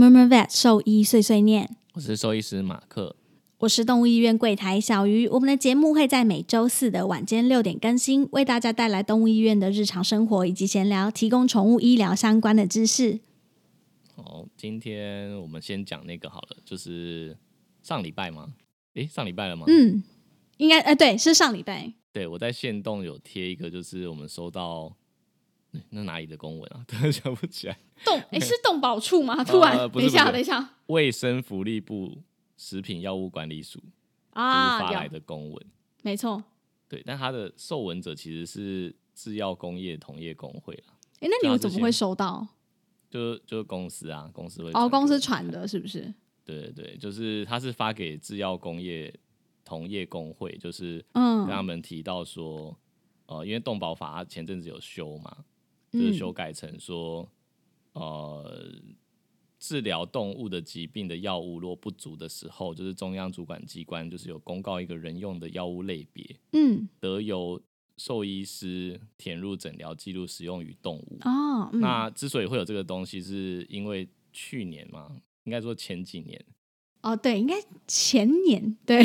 Murmur Vet 兽医碎碎念，我是兽医师马克。我是动物医院柜台小鱼。我们的节目会在每周四的晚间六点更新，为大家带来动物医院的日常生活以及闲聊，提供宠物医疗相关的知识。好，今天我们先讲那个好了，就是上礼拜吗？诶，上礼拜了吗？嗯，应该呃，对，是上礼拜。对，我在线动有贴一个，就是我们收到诶那哪里的公文啊？突然想不起来。动诶，是动保处吗？突然，呃等一下，等一下卫生福利部食品药物管理署啊，发来有的公文。没错。对，但它的受文者其实是制药工业同业工会啦，诶，那你们怎么会收到？就就是公司啊，公司会哦，公司我传的，是不是？对对对，就是他是发给制药工业同业工会，就是嗯跟他们提到说，呃，因为动保法前阵子有修嘛，就是嗯。修改成说，呃，治疗动物的疾病的药物若不足的时候，就是中央主管机关就是有公告一个人用的药物类别，嗯。得由兽医师填入诊疗记录使用于动物。哦，嗯。那之所以会有这个东西，是因为去年嘛，应该说前几年，哦，对，应该前年对。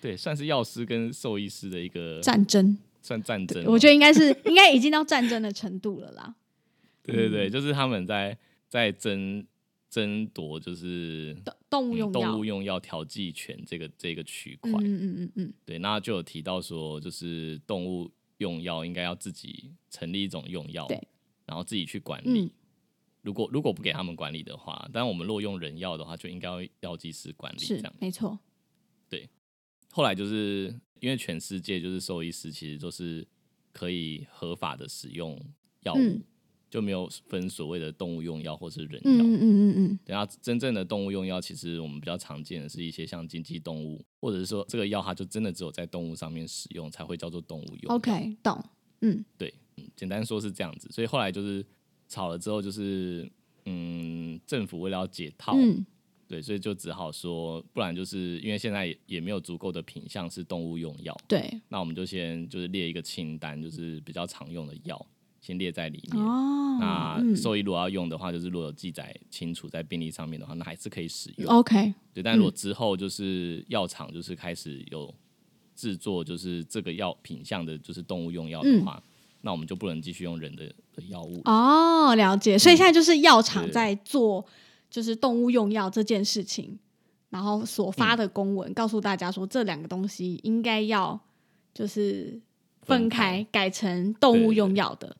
对，算是药师跟兽医师的一个战争，算战争嘛。我觉得应该是应该已经到战争的程度了啦。对对对，嗯就是他们在在争争夺，就是动动物嗯用药，动物用药调剂权这个这个区块。嗯嗯嗯嗯嗯，对，那就有提到说，就是动物用药应该要自己成立一种用药，对，然后自己去管理。嗯如果如果不给他们管理的话，但我们如果用人药的话，就应该要药剂师管理这是样。没错，对后来就是因为全世界就是兽医师其实都是可以合法的使用药物，嗯就没有分所谓的动物用药或是人药。嗯嗯嗯嗯嗯，等下真正的动物用药，其实我们比较常见的是一些像经济动物，或者是说这个药它就真的只有在动物上面使用才会叫做动物用药。OK，懂，嗯对，嗯简单说是这样子。所以后来就是吵了之后，就是嗯，政府为了要解套，嗯对，所以就只好说，不然就是因为现在也也没有足够的品相是动物用药，对，那我们就先就是列一个清单，就是比较常用的药，先列在里面。哦，那嗯兽医如果要用的话，就是如果有记载清楚在病历上面的话，那还是可以使用。OK，对，但如果之后就是药厂就是开始有制作就是这个药品相的，就是动物用药的话，那我们就不能继续用人的的药物。哦，了解。所以现在就是药厂在做就是动物用药这件事情，然后所发的公文、告诉大家说，这两个东西应该要就是分分开，改成动物用药的。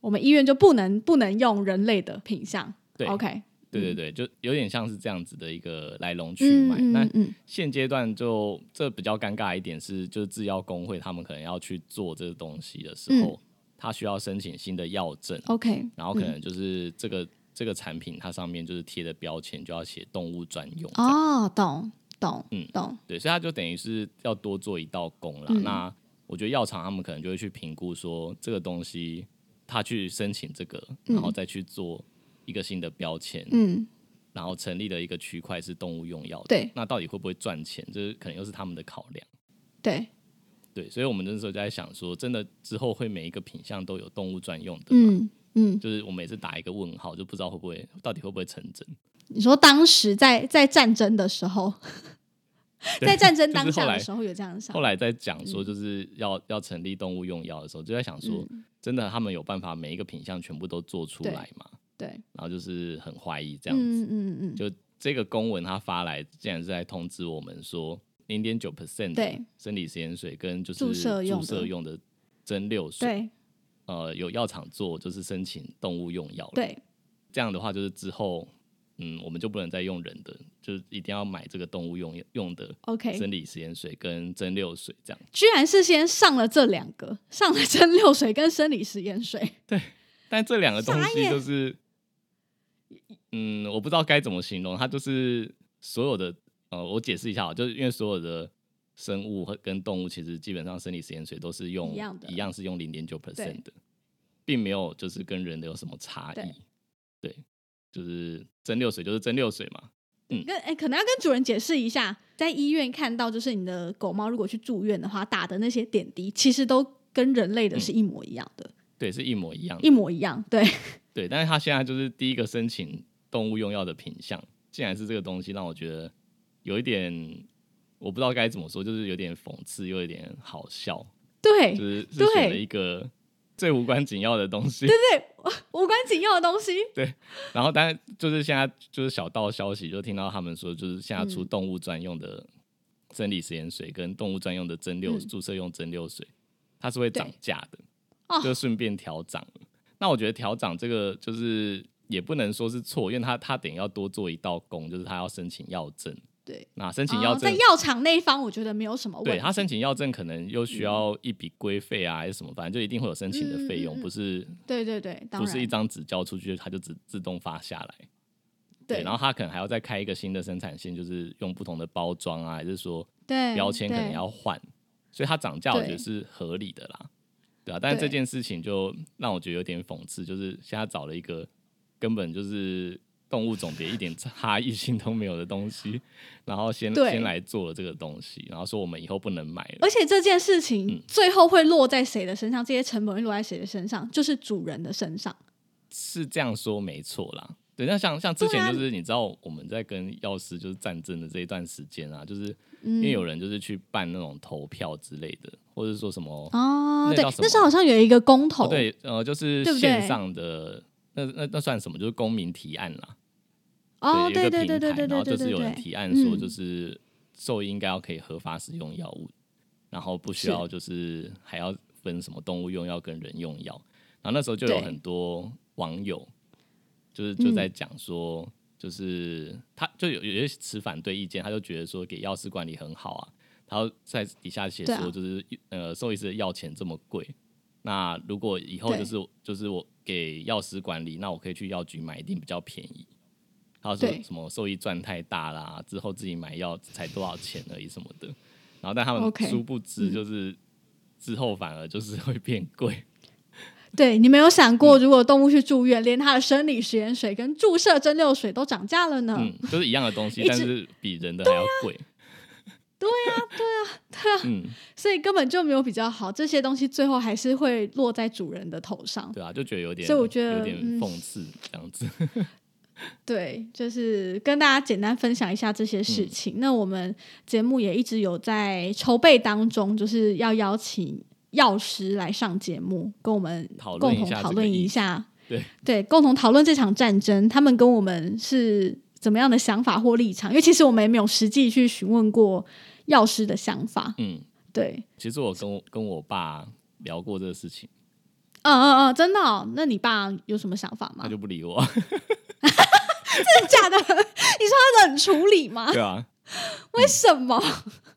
我们医院就不能不能用人类的品相。对 OK，对对对，就有点像是这样子的一个来龙去嗯脉。那现阶段就这比较尴尬一点是，就是制药工会他们可能要去做这个东西的时候，他需要申请新的药证，，OK，然后可能就是这个、这个产品它上面就是贴的标签就要写动物专用。哦，懂懂，嗯懂，对，所以它就等于是要多做一道工啦。嗯那我觉得药厂他们可能就会去评估说这个东西，他去申请这个，然后再去做一个新的标签，嗯，然后成立了一个区块是动物用药的。对那到底会不会赚钱？这可能又是他们的考量。对，对，所以我们那时候就在想说，真的之后会每一个品相都有动物专用的吗？嗯嗯。就是我每次打一个问号，就不知道会不会到底会不会成真。你说当时在在战争的时候，在战争当下的时候有这样的想法，后来在讲说，就是要、要成立动物用药的时候，就在想说，嗯。真的他们有办法每一个品相全部都做出来嘛？对，然后就是很怀疑这样子。嗯嗯嗯，就这个公文他发来，竟然是在通知我们说，零点九 percent 对。生理实验水跟就是注射用的。注射用的蒸馏水，对呃，有药厂做，就是申请动物用药了。对，这样的话，就是之后嗯，我们就不能再用人的，就是一定要买这个动物用用的 OK，生理食盐水跟蒸馏水这样。居然是先上了这两个，上了蒸馏水跟生理食盐水。对但这两个东西就是，嗯，我不知道该怎么形容，它就是所有的，呃，我解释一下啊，就是因为所有的生物和跟动物其实基本上生理食盐水都是用一样的一样是用零点九 percent 的，并没有就是跟人的有什么差对异。对，就是蒸馏水就是蒸馏水嘛，嗯跟哎、可能要跟主人解释一下，在医院看到，就是你的狗猫如果去住院的话，打的那些点滴，其实都跟人类的是一模一样的，对，是一模一样的。一模一样。对，对，但是他现在就是第一个申请动物用药的品项，竟然是这个东西，让我觉得有一点我不知道该怎么说，就是有点讽刺又有点好笑，对就，是是选了一个最无关紧要的东西，对对无关紧要的东西。对然后当然就是现在就是小道消息，就听到他们说，就是现在出嗯动物专用的生理食盐水跟动物专用的蒸馏、嗯注射用蒸馏水，它是会涨对价的，哦就顺便调涨了。那我觉得调涨这个就是也不能说是错，因为他他等于要多做一道工，就是他要申请药证。对，那申请药哦在证，药厂那一方，我觉得没有什么问题。对他申请药证可能又需要一笔规费啊，还是什么，反正就一定会有申请的费用，不是对对对，不是一张纸交出去，它就自自动发下来。对，然后他可能还要再开一个新的生产线，就是用不同的包装啊，还是说对标签可能要换，所以它涨价我觉得是合理的啦，对啊。但是这件事情就让我觉得有点讽刺，就是现在找了一个根本就是动物种别一点 差异性都没有的东西，然后先先来做了这个东西，然后说我们以后不能买了。而且这件事情嗯最后会落在谁的身上？这些成本会落在谁的身上？就是主人的身上。是这样说没错啦。对，那像像之前就是你知道我们在跟药师就是战争的这一段时间啊，就是嗯因为有人就是去办那种投票之类的，或者说什么哦，对那时候好像有一个公投，哦，对，呃，就是线上的那那那算什么？就是公民提案啦。哦，对，有对对对对对对然后就是有人，提案说，嗯就是兽医应该要可以合法使用药物，然后不需要就是还要分什么动物用药跟人用药。然后那时候就有很多网友就是嗯就在讲说，就是他就有有些持反对意见，他就觉得说给药师管理很好啊，他在底下写说就是、呃兽医师的药钱这么贵，那如果以后就是就是我给药师管理，那我可以去药局买，一定比较便宜。还有对说什么受益赚太大啦，之后自己买药才多少钱而已什么的。然后但他们殊不知，嗯就是、之后反而就是会变贵。对你没有想嗯过，如果动物去住院，连它的生理食盐水跟注射蒸馏水都涨价了呢？嗯，就是一样的东西，但是比人的还要贵。对啊，对啊，对啊，嗯，所以根本就没有比较好，这些东西最后还是会落在主人的头上。对啊，就觉得有点，所以我觉得有点嗯讽刺这样子。对，就是跟大家简单分享一下这些嗯事情。那我们节目也一直有在筹备当中，就是要邀请药师来上节目，跟我们讨论共同讨论一下，对对，共同讨论这场战争，他们跟我们是怎么样的想法或立场？因为其实我们也没有实际去询问过药师的想法。嗯，对，其实我跟我跟我爸聊过这个事情，嗯嗯嗯，真的、哦？那你爸有什么想法吗他？就不理我。真的假的？你说他冷处理吗？对啊，为什么？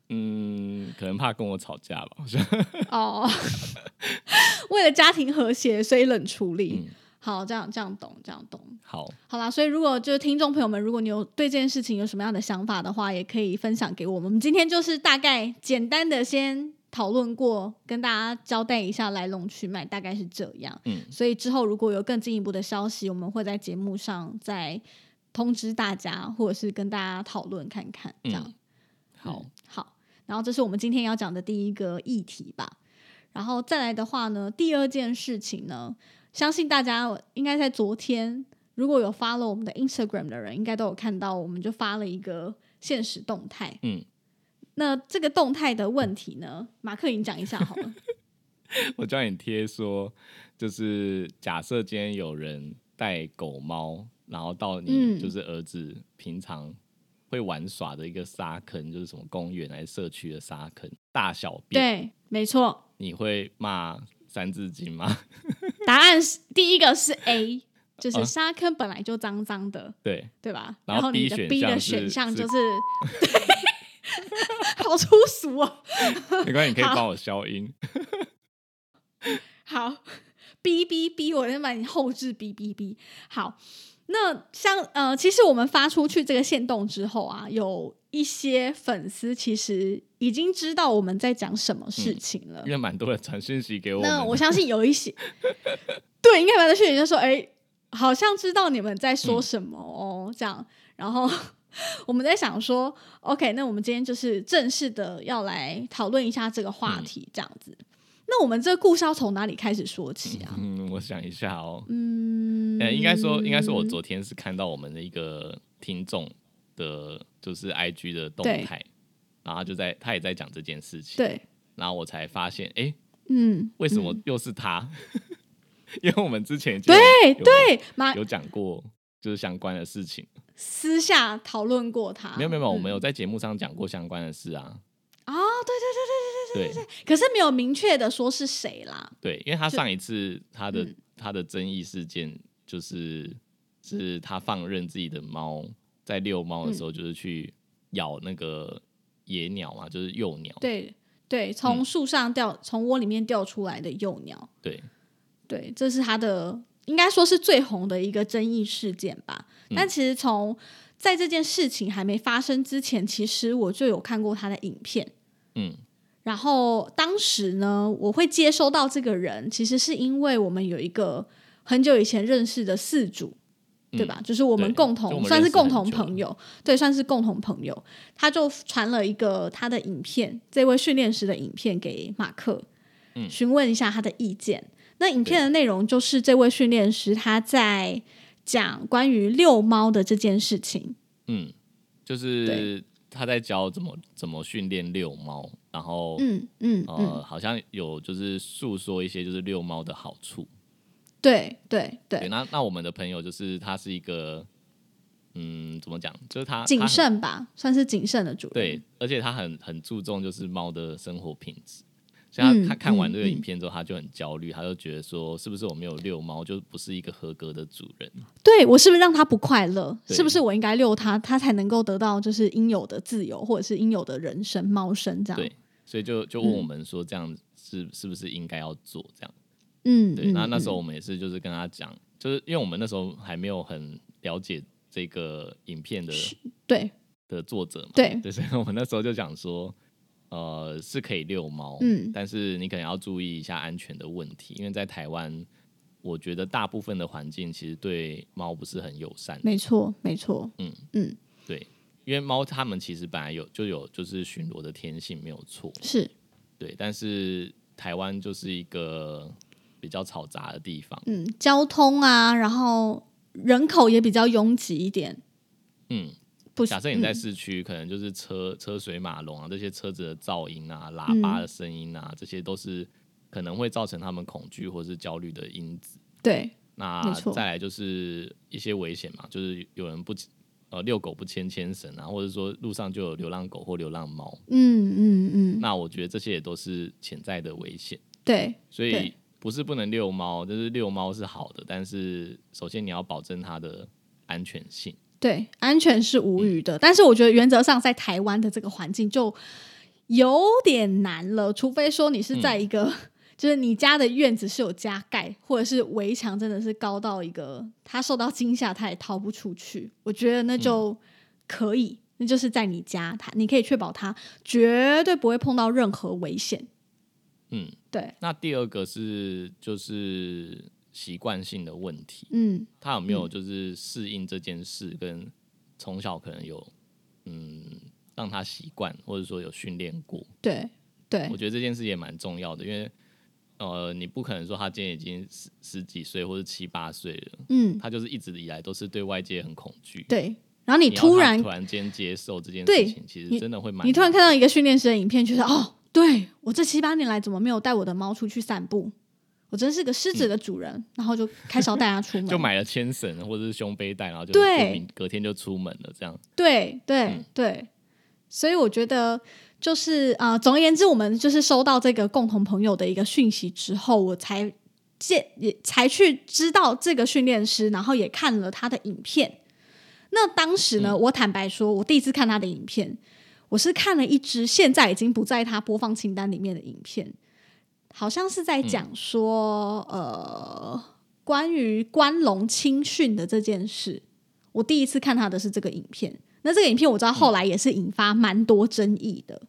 嗯，可能怕跟我吵架吧，好像。哦，为了家庭和谐，所以冷处理。嗯，好，这样这样懂，这样懂。好，好啦，所以如果就是听众朋友们，如果你有对这件事情有什么样的想法的话，也可以分享给我们。我们今天就是大概简单的先讨论过，跟大家交代一下来龙去脉，大概是这样。嗯，所以之后如果有更进一步的消息，我们会在节目上再通知大家，或者是跟大家讨论看看，这样。嗯好嗯，好，然后这是我们今天要讲的第一个议题吧。然后再来的话呢，第二件事情呢，相信大家应该在昨天，如果有发了我们的 Instagram 的人，应该都有看到，我们就发了一个现实动态。嗯，那这个动态的问题呢，马克你讲一下好了。我叫你贴说，就是假设今天有人带狗猫，然后到你嗯就是儿子平常会玩耍的一个沙坑，就是什么公园还是社区的沙坑，大小便，对，没错，你会骂三字经吗？答案是第一个是 A，就是啊沙坑本来就脏脏的，对，对吧？然后后你的 B 的选项就是，对，好粗俗哦。没关系，你可以好帮我消音。好，B B B，我先把你后置 B B B。好，那像呃，其实我们发出去这个线动之后啊，有一些粉丝其实已经知道我们在讲什么事情了。因为蛮多人传讯息给我们，那我相信有一些，对，应该蛮多讯息就说，哎、好像知道你们在说什么哦，这样，然后 我们在想说，OK，那我们今天就是正式的要来讨论一下这个话题，这样子。那我们这个故事要从哪里开始说起啊？嗯，我想一下哦，嗯，呃，应该说，应该说，我昨天是看到我们的一个听众的，就是 IG 的动态，然后就在他也在讲这件事情，对，然后我才发现，哎，嗯，为什么嗯又是他？因为我们之前对对，马有讲过就是相关的事情，私下讨论过他，没有没有没有，我们嗯。有在节目上讲过相关的事啊，哦，对对对对对对对对，可是没有明确的说是谁啦，对，因为他上一次他的嗯。他的争议事件就是是他放任自己的猫在遛猫的时候，嗯。就是去咬那个野鸟嘛，就是幼鸟。对对，从嗯。树上掉，从窝里面掉出来的幼鸟，对。对，这是他的应该说是最红的一个争议事件吧。嗯但其实从在这件事情还没发生之前，其实我就有看过他的影片。嗯然后当时呢，我会接收到这个人，其实是因为我们有一个很久以前认识的四主，对吧？就是我们共同算是共同朋友，对，算是共同朋友。他就传了一个他的影片，这位训练师的影片给马克，嗯询问一下他的意见。那影片的内容就是这位训练师他在讲关于遛猫的这件事情。嗯，就是他在教怎么怎么训练遛猫，然后、嗯嗯呃，嗯，好像有就是诉说一些就是遛猫的好处。对对对，对，那那我们的朋友就是他是一个，嗯，怎么讲？就是他谨慎吧，算是谨慎的主人。对，而且他很很注重就是猫的生活品质。所以他看完这个嗯影片之后，他就很焦虑，他就觉得说，是不是我没有遛猫，就不是一个合格的主人？对我是不是让他不快乐？是不是我应该遛他，他才能够得到就是应有的自由，或者是应有的人生猫生这样？对，所以就就问嗯我们说，这样是是不是应该要做这样？嗯，对，嗯那那时候嗯我们也是就是跟他讲，就是因为我们那时候还没有很了解这个影片的对的作者嘛，对对，所以我们那时候就讲说，呃，是可以遛猫，嗯。但是你可能要注意一下安全的问题，因为在台湾，我觉得大部分的环境其实对猫不是很友善，没错没错，嗯嗯，对，因为猫它们其实本来有就有就是巡逻的天性没有错，是。对，但是台湾就是一个比较嘈杂的地方，嗯，交通啊，然后人口也比较拥挤一点，嗯，不？假设你在嗯市区，可能就是车车水马龙啊，这些车子的噪音啊、喇叭的声音啊，这些都是可能会造成他们恐惧或是焦虑的因子。对那再来就是一些危险嘛，就是有人不呃遛狗不牵牵绳啊，或者说路上就有流浪狗或流浪猫，嗯嗯嗯，那我觉得这些也都是潜在的危险。对所以不是不能遛猫，就是遛猫是好的，但是首先你要保证它的安全性。对，安全是无语的，但是我觉得原则上在台湾的这个环境就有点难了，除非说你是在一个、就是你家的院子是有加盖，或者是围墙真的是高到一个它受到惊吓它也逃不出去，我觉得那就可以，那就是在你家，它你可以确保它绝对不会碰到任何危险。嗯，对，那第二个是就是习惯性的问题，嗯他有没有就是适应这件事，跟从小可能有嗯让他习惯，或者说有训练过。对对我觉得这件事也蛮重要的，因为呃，你不可能说他今天已经十十几岁或者七八岁了，嗯他就是一直以来都是对外界很恐惧。对，然后你突然突然间接受这件事情，其你实真的会蛮你突然看到一个训练师的影片，觉得哦，对我这七八年来怎么没有带我的猫出去散步？我真是个狮子的主人，然后就开始要带它出门。就买了牵绳或者是胸背带，然后就对隔天就出门了，这样。对对、嗯对，所以我觉得就是呃，总而言之，我们就是收到这个共同朋友的一个讯息之后，我才见也才去知道这个训练师，然后也看了他的影片。那当时呢，我坦白说，我第一次看他的影片，我是看了一支现在已经不在他播放清单里面的影片，好像是在讲说，呃，关于关龙青训的这件事。我第一次看他的是这个影片，那这个影片我知道后来也是引发蛮多争议的。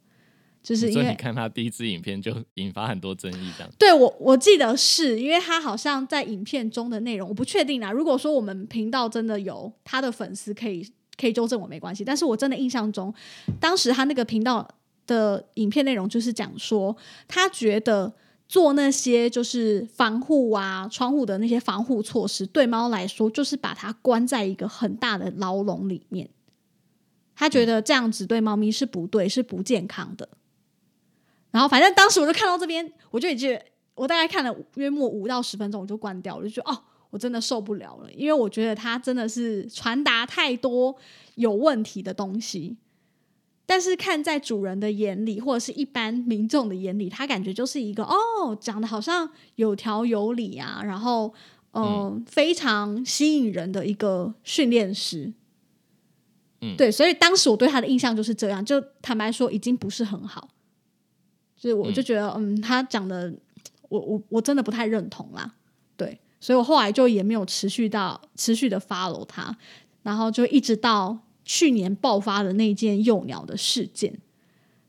就是因为你看他第一支影片就引发很多争议，这样。对我我记得是因为他好像在影片中的内容，我不确定啦。如果说我们频道真的有他的粉丝，可以可以纠正我没关系。但是我真的印象中，当时他那个频道的影片内容就是讲说，他觉得做那些就是防护啊窗户的那些防护措施，对猫来说就是把它关在一个很大的牢笼里面。他觉得这样子对猫咪是不对，是不健康的。然后，反正当时我就看到这边，我就已经我大概看了约莫五到十分钟，我就关掉，我就觉得哦，我真的受不了了，因为我觉得他真的是传达太多有问题的东西。但是看在主人的眼里，或者是一般民众的眼里，他感觉就是一个哦，讲的好像有条有理啊，然后嗯，非常吸引人的一个训练师。嗯，对，所以当时我对他的印象就是这样，就坦白说，已经不是很好。所以我就觉得，嗯，他讲的，我我我真的不太认同啦，对，所以我后来就也没有持续到持续的 follow 他，然后就一直到去年爆发的那件幼鸟的事件，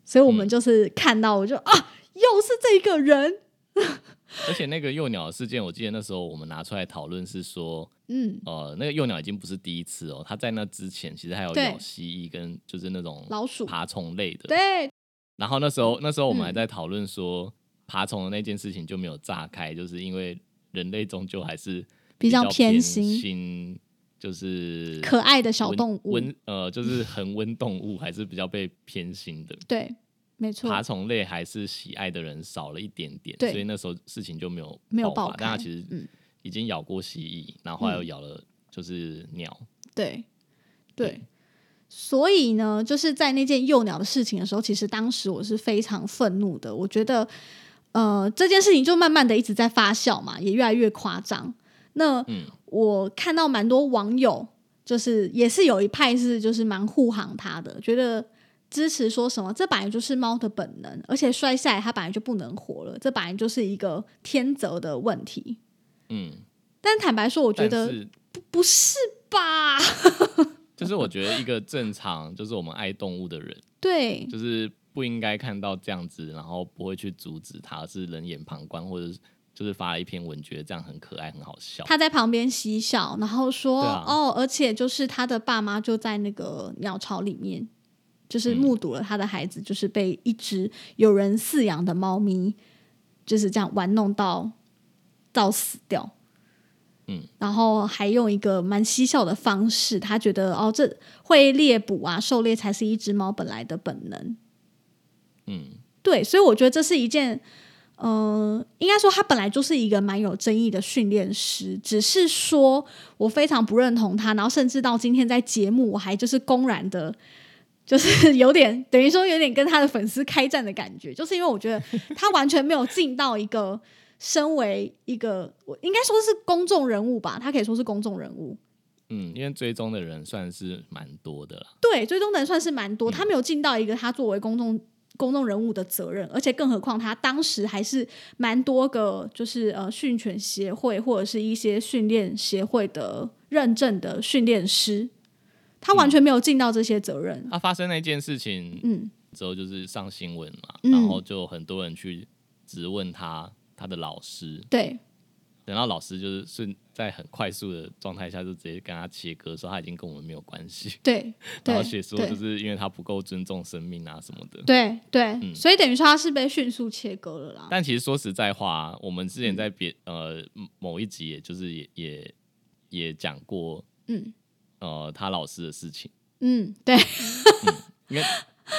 所以我们就是看到，我就啊，又是这个人，而且那个幼鸟事件，我记得那时候我们拿出来讨论是说，嗯，呃，那个幼鸟已经不是第一次哦，它在那之前其实还有咬蜥蜴跟就是那种老鼠。爬虫类的，对。然后那时候，那时候我们还在讨论说，爬虫的那件事情就没有炸开，就是因为人类终究还是比较偏心，就是可爱的小动物，温呃，就是恒温动物还是比较被偏心的。对，没错。爬虫类还是喜爱的人少了一点点，所以那时候事情就没有没有爆发。但它其实已经咬过蜥蜴，然后又咬了就是鸟。对，对。所以呢，就是在那件幼鸟的事情的时候，其实当时我是非常愤怒的。我觉得，呃，这件事情就慢慢的一直在发酵嘛，也越来越夸张。那我看到蛮多网友，就是也是有一派是就是蛮护航他的，觉得支持说什么这本来就是猫的本能，而且摔下来它本来就不能活了，这本来就是一个天择的问题。嗯，但坦白说，我觉得不不是吧。就是我觉得一个正常，就是我们爱动物的人，对，就是不应该看到这样子，然后不会去阻止他，是冷眼旁观，或者是就是发了一篇文，觉得这样很可爱、很好笑。他在旁边嬉笑，然后说：“哦，而且就是他的爸妈就在那个鸟巢里面，就是目睹了他的孩子，就是被一只有人饲养的猫咪就是这样玩弄到到死掉。”嗯，然后还用一个蛮嬉笑的方式，他觉得哦，这会猎捕啊，狩猎才是一只猫本来的本能。嗯，对，所以我觉得这是一件，呃，应该说他本来就是一个蛮有争议的训练师，只是说我非常不认同他，然后甚至到今天在节目我还就是公然的，就是有点等于说有点跟他的粉丝开战的感觉，就是因为我觉得他完全没有尽到一个。身为一个，我应该说是公众人物吧，他可以说是公众人物。嗯，因为追踪的人算是蛮多的了。对，追踪的人算是蛮多，他没有尽到一个他作为公众公众人物的责任，而且更何况他当时还是蛮多个，就是呃训犬协会或者是一些训练协会的认证的训练师，他完全没有尽到这些责任。他发生那件事情，嗯，之后就是上新闻嘛，然后就很多人去质问他。他的老师对，等到老师就是顺在很快速的状态下就直接跟他切割，说他已经跟我们没有关系。对，然后写说就是因为他不够尊重生命啊什么的。对对，所以等于说他是被迅速切割了啦。但其实说实在话，我们之前在别呃某一集，也就是也也也讲过，嗯，呃，他老师的事情。嗯，对，因为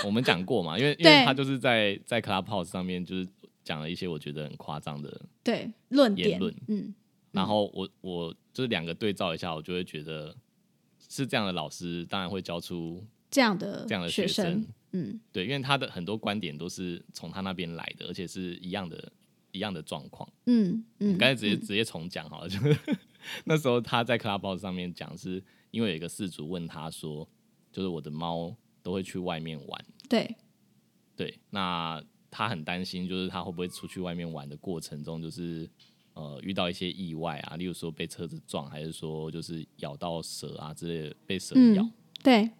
我们讲过嘛，因为因为他就是在在 Clubhouse 上面就是。讲了一些我觉得很夸张的对论言论，嗯，然后我我就是两个对照一下，我就会觉得是这样的老师当然会教出这样的这样的学生，嗯，对，因为他的很多观点都是从他那边来的，而且是一样的，一样的状况。嗯嗯，刚才直接嗯。直接重讲好了，就是 那时候他在 Clubhouse 上面讲，是因为有一个事主问他说，就是我的猫都会去外面玩，对，对，那他很担心，就是他会不会出去外面玩的过程中，就是呃遇到一些意外啊，例如说被车子撞，还是说就是咬到蛇啊之类的，被蛇咬。嗯，对。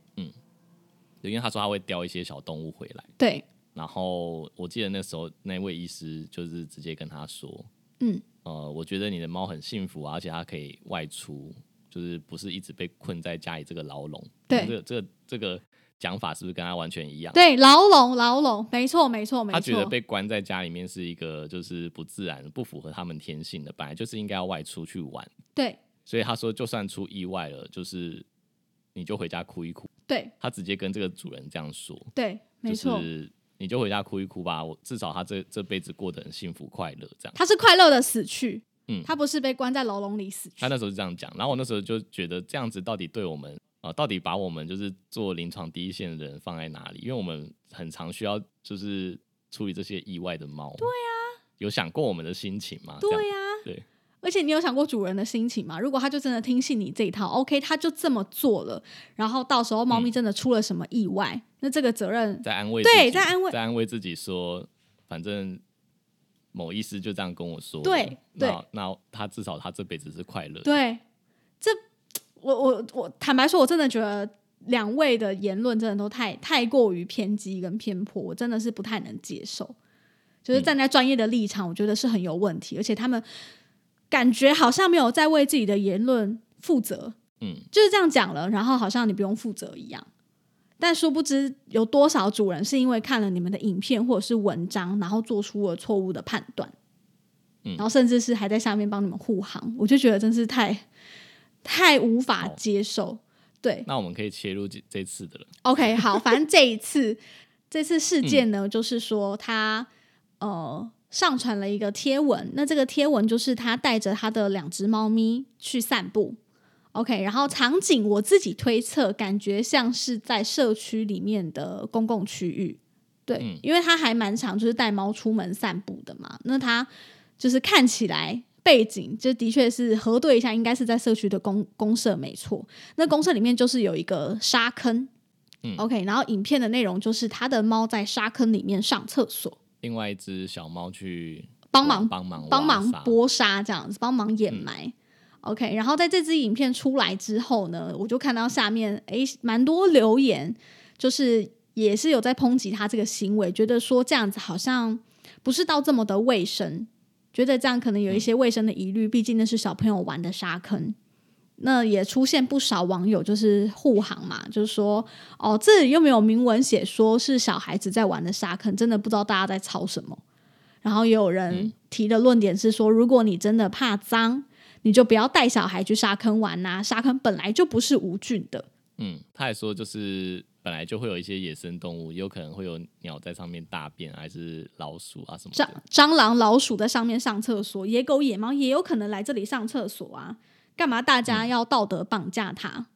因为他说他会叼一些小动物回来，对，然后我记得那时候那位医师就是直接跟他说，嗯，呃，我觉得你的猫很幸福啊，而且它可以外出，就是不是一直被困在家里这个牢笼。对。这个这个这个讲法是不是跟他完全一样？对，牢笼牢笼，没错没错没错他觉得，被关在家里面是一个就是不自然、不符合他们天性的，本来就是应该要外出去玩。对所以他说，就算出意外了，就是你就回家哭一哭。对他直接跟这个主人这样说，对，没错，就是你就回家哭一哭吧，我至少他这这辈子过得很幸福快乐这样。他是快乐的死去，嗯他不是被关在牢笼里死去他，那时候是这样讲，然后我那时候就觉得这样子到底对我们呃，到底把我们就是做临床第一线的人放在哪里？因为我们很常需要就是处理这些意外的猫。对啊，有想过我们的心情吗？对呀、对，而且你有想过主人的心情吗？如果他就真的听信你这一套，OK，他就这么做了，然后到时候猫咪真的出了什么意外，那这个责任在安慰对自己在安慰在安慰自己说，反正某医师就这样跟我说，对对那那他至少他这辈子是快乐的。对，这我我我坦白说，我真的觉得两位的言论真的都太太过于偏激跟偏颇，我真的是不太能接受。就是站在专业的立场，我觉得是很有问题，而且他们感觉好像没有在为自己的言论负责，嗯，就是这样讲了，然后好像你不用负责一样。但殊不知有多少主人是因为看了你们的影片或者是文章，然后做出了错误的判断，嗯然后甚至是还在下面帮你们护航，我就觉得真是太太无法接受。对。那我们可以切入这这次的了。，OK，好，反正这一次这次事件呢，就是说他呃上传了一个贴文，那这个贴文就是他带着他的两只猫咪去散步。OK，然后场景我自己推测，感觉像是在社区里面的公共区域，对，嗯。因为他还蛮常就是带猫出门散步的嘛，那他就是看起来背景就的确是核对一下，应该是在社区的公公社没错。那公社里面就是有一个沙坑、嗯 o k 然后影片的内容就是他的猫在沙坑里面上厕所，另外一只小猫去帮忙帮忙帮忙剥沙这样子，帮忙掩埋。OK，然后在这支影片出来之后呢，我就看到下面诶蛮多留言，就是也是有在抨击他这个行为，觉得说这样子好像不是到这么的卫生，觉得这样可能有一些卫生的疑虑，毕竟那是小朋友玩的沙坑。那也出现不少网友就是护航嘛，就是说哦，这里又没有明文写说是小孩子在玩的沙坑，真的不知道大家在吵什么。然后也有人提的论点是说，如果你真的怕脏，你就不要带小孩去沙坑玩呐、沙坑本来就不是无菌的。嗯，他还说就是本来就会有一些野生动物，有可能会有鸟在上面大便，还是老鼠啊什么蟑的。蟑螂、老鼠在上面上厕所，野狗、野猫也有可能来这里上厕所啊。干嘛大家要道德绑架它？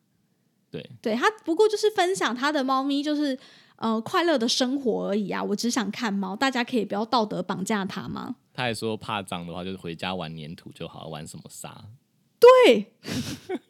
对，对他不过就是分享他的猫咪，就是呃快乐的生活而已啊。我只想看猫，大家可以不要道德绑架它吗？他还说怕脏的话，就是回家玩粘土就好，玩什么沙。对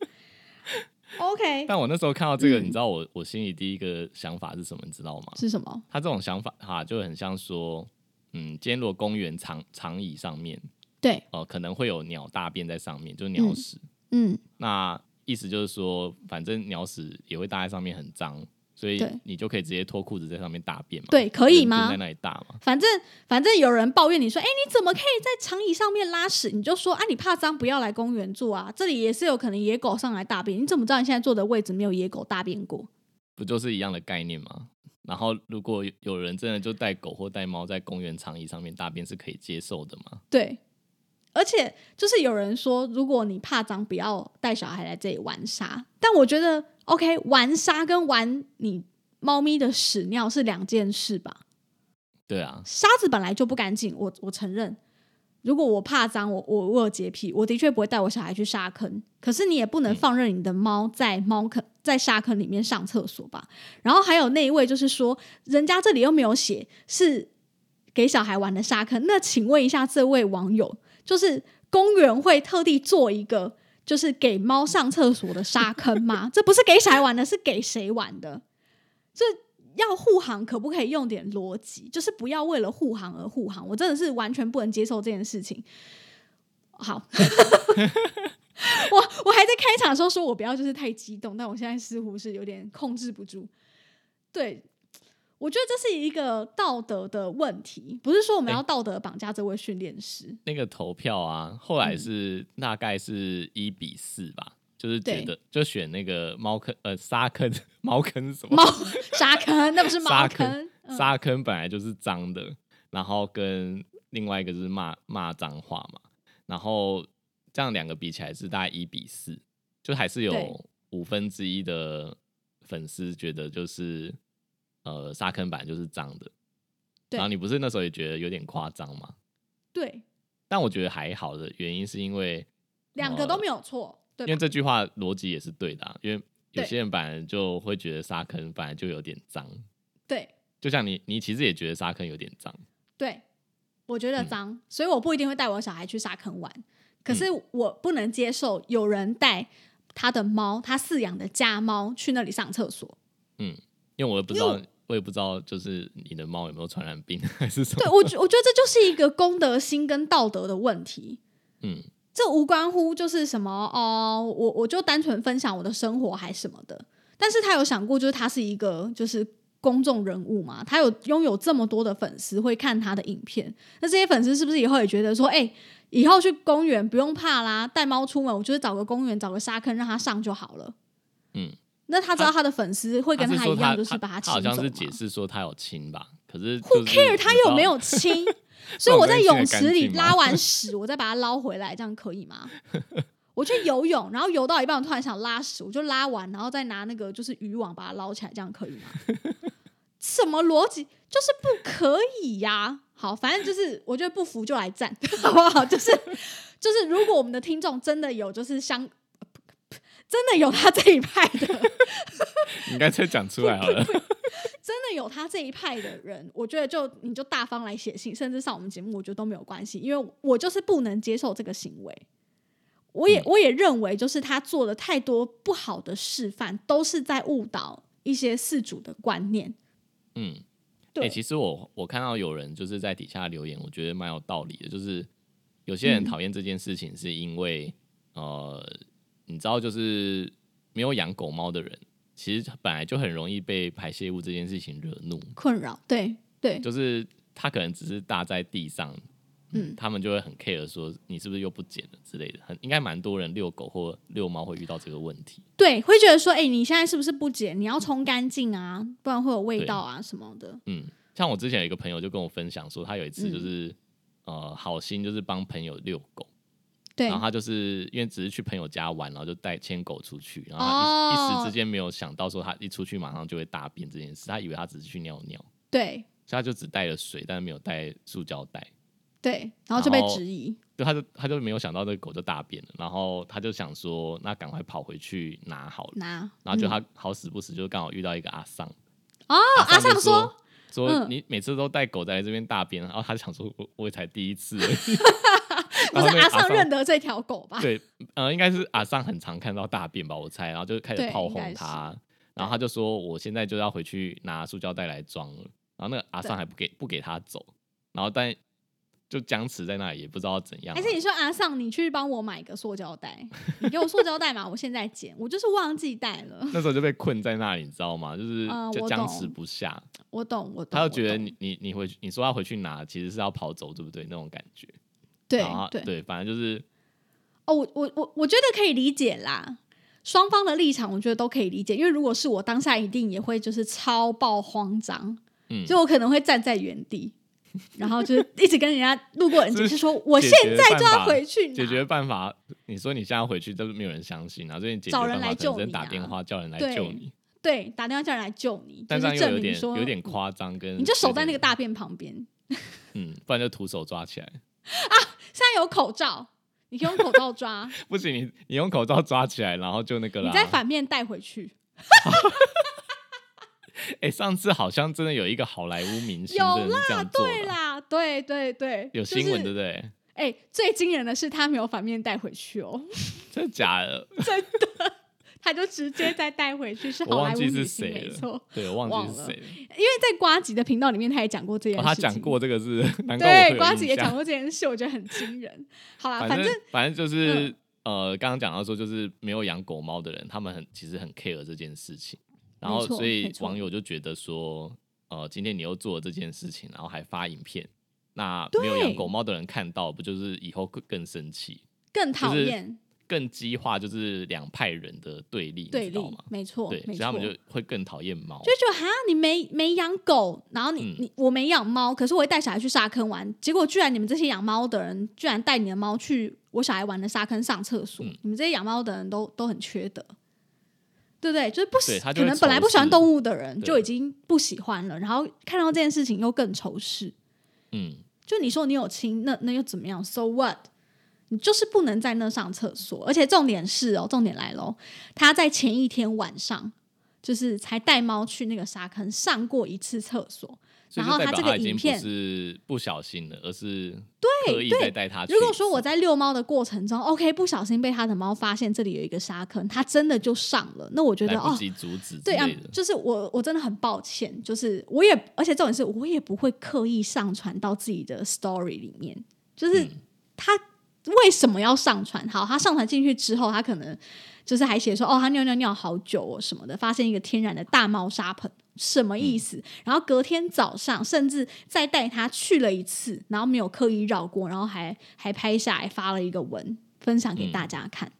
，OK 但我那时候看到这个，嗯你知道我我心里第一个想法是什么？你知道吗？是什么？他这种想法哈，就很像说，嗯，今天如果公园长长椅上面对，哦、可能会有鸟大便在上面，就是鸟屎。嗯，那意思就是说，反正鸟屎也会搭在上面很脏，所以你就可以直接脱裤子在上面大便嘛。对可以吗在那里大嘛？反正反正有人抱怨你说，哎、你怎么可以在长椅上面拉屎？你就说啊，你怕脏，不要来公园坐啊。这里也是有可能野狗上来大便，你怎么知道你现在坐的位置没有野狗大便过？不就是一样的概念吗？然后，如果有人真的就带狗或带猫在公园长椅上面大便，是可以接受的吗？对，而且就是有人说，如果你怕脏，不要带小孩来这里玩沙。但我觉得，OK，玩沙跟玩你猫咪的屎尿是两件事吧？对啊，沙子本来就不干净，我我承认。如果我怕脏，我我我有洁癖，我的确不会带我小孩去沙坑。可是你也不能放任你的猫在猫坑在沙坑里面上厕所吧？然后还有那一位就是说，人家这里又没有写是给小孩玩的沙坑。那请问一下这位网友，就是公园会特地做一个就是给猫上厕所的沙坑吗？这不是给小孩玩的，是给谁玩的？这要护航，可不可以用点逻辑？就是不要为了护航而护航。我真的是完全不能接受这件事情。好，我我还在开场的时候说我不要就是太激动，但我现在似乎是有点控制不住。对，我觉得这是一个道德的问题，不是说我们要道德绑架这位训练师。那个投票啊，后来是大概是一比四吧，就是觉得就选那个猫坑呃沙坑 猫坑什么猫沙坑，那不是猫沙坑沙坑本来就是脏的，然后跟另外一个就是骂骂脏话嘛，然后这样两个比起来是大概一比四，就还是有五分之一的粉丝觉得就是呃沙坑板就是脏的，对然后你不是那时候也觉得有点夸张吗？对，但我觉得还好的原因是因为两个都没有错，对吧？因为这句话逻辑也是对的、啊，因为有些人本来就会觉得沙坑本来就有点脏，对就像你，你其实也觉得沙坑有点脏，对，我觉嗯得脏，所以我不一定会带我小孩去沙坑玩。可是我不能接受有人带他的猫，他饲养的家猫去那里上厕所。嗯因为我也不知道我也不知道，就是你的猫有没有传染病 还是什么，对我觉，我觉得这就是一个公德心跟道德的问题。嗯，这无关乎就是什么哦，我我就单纯分享我的生活还什么的。但是他有想过，就是他是一个就是公众人物嘛，他有拥有这么多的粉丝会看他的影片，那这些粉丝是不是以后也觉得说，哎、以后去公园不用怕啦，带猫出门，我就是找个公园找个沙坑让它上就好了。嗯，那他知道他的粉丝会跟他一样，就是把他亲好像是解释说他有亲吧，可是 Who care 他有没有亲？所以我在泳池里拉完 屎，我再把它捞回来，这样可以吗？我去游泳，然后游到一半，我突然想拉屎，我就拉完，然后再拿那个就是渔网把它捞起来，这样可以吗？什么逻辑？就是不可以呀、好，反正就是我觉得不服就来战，好不好？就是就是，如果我们的听众真的有就是相真的有他这一派的，你干脆讲出来好了，真的有他这一派的人，我觉得就你就大方来写信，甚至上我们节目，我觉得都没有关系，因为我就是不能接受这个行为。我也、嗯我也认为，就是他做了太多不好的示范，都是在误导一些事主的观念。嗯。对，哎、其实我我看到有人就是在底下留言，我觉得蛮有道理的。就是有些人嗯讨厌这件事情，是因为、呃，你知道，就是没有养狗猫的人，其实本来就很容易被排泄物这件事情惹怒。困扰，对对就是他可能只是搭在地上，嗯他们就会很 care 说你是不是又不捡了之类的。很应该蛮多人遛狗或遛猫会遇到这个问题。对，会觉得说，哎、你现在是不是不捡？你要冲干净啊，不然会有味道啊什么的。嗯，像我之前有一个朋友就跟我分享说，他有一次嗯就是、呃好心就是帮朋友遛狗。对然后他就是因为只是去朋友家玩，然后就带牵狗出去，然后他一,、哦一时之间没有想到说他一出去马上就会大便这件事，他以为他只是去尿尿，对所以他就只带了水，但是没有带塑胶袋。对，然后就被质疑。对，他就他就没有想到这个狗就大便了，然后他就想说，那赶快跑回去拿好了。拿，然后就嗯他好死不死就刚好遇到一个阿桑，哦，阿桑说尚说，你每次都带狗在这边大便，然后他想说我我也才第一次而已，不是阿尚认得这条狗吧？对，呃，应该是阿尚很常看到大便吧，我猜，然后就开始炮轰他，然后他就说我现在就要回去拿塑胶袋来装了，然后那个阿尚还不给不给他走，然后但就僵持在那里，也不知道怎样啊。还是你说阿尚，你去帮我买个塑胶袋，你给我塑胶袋嘛，我现在捡，我就是忘记带了。那时候就被困在那里，你知道吗？就是就僵持不下，我懂，我懂。他就觉得你你你回去，你说要回去拿，其实是要跑走，对不对？那种感觉。对对对，反正就是哦，我我我我觉得可以理解啦，双方的立场我觉得都可以理解，因为如果是我当下一定也会就是超爆慌张，嗯，就我可能会站在原地。然后就是一直跟人家 路过人解释说，我解现在就要回去解决办法，你说你现在回去都是没有人相信，然后所以你找人来救你啊打电话叫人来救你，对，打电话叫人来救你，但就是有点明说有点夸张，跟你就守在那个大便旁边，嗯，不然就徒手抓起来，现在有口罩，你可以用口罩抓，不行，你你用口罩抓起来，然后就那个了。你再反面带回去。哎、上次好像真的有一个好莱坞明星有真的是这样做对，啦，对对对，有新闻对不对？哎、最惊人的是他没有反面带回去哦，真的假的？真的？他就直接再带回去，是好莱坞我忘记是女星，谁了没错。。对，我忘记是谁了。因为在瓜吉的频道里面，他也讲过这件哦，事情。他讲过这个是，难怪对，瓜子也讲过这件事，我觉得很惊人。好啦，反反正反正就是、呃，刚刚讲到说，就是没有养狗猫的人，他们很其实很 care 这件事情，然后所以网友就觉得说，呃，今天你又做了这件事情，然后还发影片，那没有养狗猫的人看到，不就是以后更更生气，更讨就是厌更激化就是两派人的对立，对立你知道吗？，没错，对，所。以他们就会更讨厌猫。就觉得哈，你没没养狗，然后你、嗯你我没养猫，可是我会带小孩去沙坑玩，结果居然你们这些养猫的人，居然带你的猫去我小孩玩的沙坑上厕所，嗯你们这些养猫的人都都很缺德，对不对？就是不可能本来不喜欢动物的人就已经不喜欢了，然后看到这件事情又更仇视。嗯，就你说你有亲，那那又怎么样？So what？你就是不能在那上厕所，而且重点是哦，重点来喽，他在前一天晚上就是才带猫去那个沙坑上过一次厕所。然后他这个表已经不影片是不小心的，而是对刻意带它去。如果说我在遛猫的过程中，OK，不小心被他的猫发现这里有一个沙坑，他真的就上了，那我觉得哦，阻止对啊，，就是我我真的很抱歉，就是我也，而且重点是我也不会刻意上传到自己的 story 里面，就是嗯他为什么要上传？好，他上传进去之后，他可能就是还写说哦，他尿尿尿好久哦什么的，发现一个天然的大猫砂盆，什么意思？然后隔天早上甚至再带他去了一次，然后没有刻意绕过，然后还还拍下来发了一个文分享给大家看。